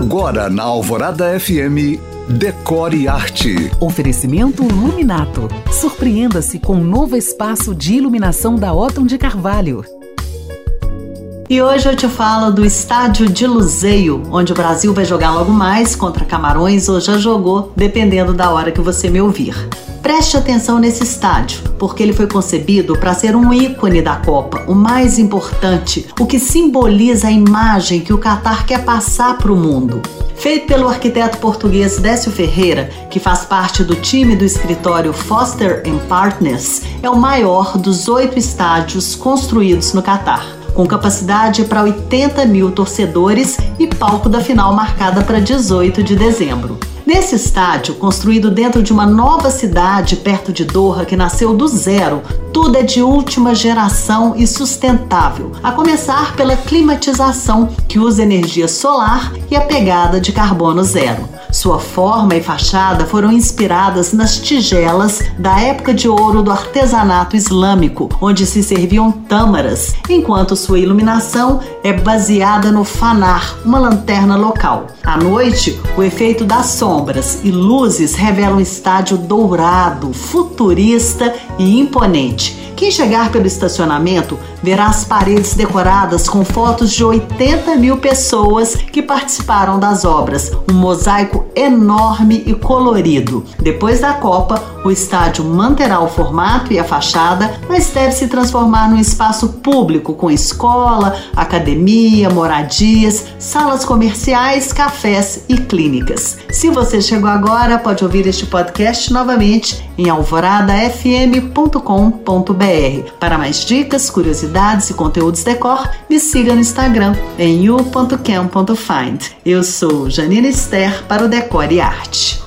Agora na Alvorada FM, Decore Arte. Oferecimento Luminato. Surpreenda-se com um novo espaço de iluminação da Otton de Carvalho. E hoje eu te falo do estádio de Luzeio, onde o Brasil vai jogar logo mais contra Camarões ou já jogou, dependendo da hora que você me ouvir. Preste atenção nesse estádio, porque ele foi concebido para ser um ícone da Copa, o mais importante, o que simboliza a imagem que o Catar quer passar para o mundo. Feito pelo arquiteto português Décio Ferreira, que faz parte do time do escritório Foster Partners, é o maior dos oito estádios construídos no Catar com capacidade para 80 mil torcedores e palco da final marcada para 18 de dezembro. Nesse estádio, construído dentro de uma nova cidade perto de Doha que nasceu do zero, tudo é de última geração e sustentável, a começar pela climatização, que usa energia solar e a pegada de carbono zero. Sua forma e fachada foram inspiradas nas tigelas da época de ouro do artesanato islâmico, onde se serviam tâmaras, enquanto sua iluminação é baseada no fanar, uma lanterna local. À noite, o efeito das sombras e luzes revela um estádio dourado, futurista e imponente. Quem chegar pelo estacionamento verá as paredes decoradas com fotos de 80 mil pessoas que participaram das obras, um mosaico enorme e colorido. Depois da Copa, o estádio manterá o formato e a fachada, mas deve se transformar num espaço público com escola, academia, moradias, salas comerciais, cafés e clínicas. Se você chegou agora, pode ouvir este podcast novamente em alvoradafm.com.br. Para mais dicas, curiosidades e conteúdos decor, me siga no Instagram em you.cam.find. Eu sou Janina Esther para o Decore Arte.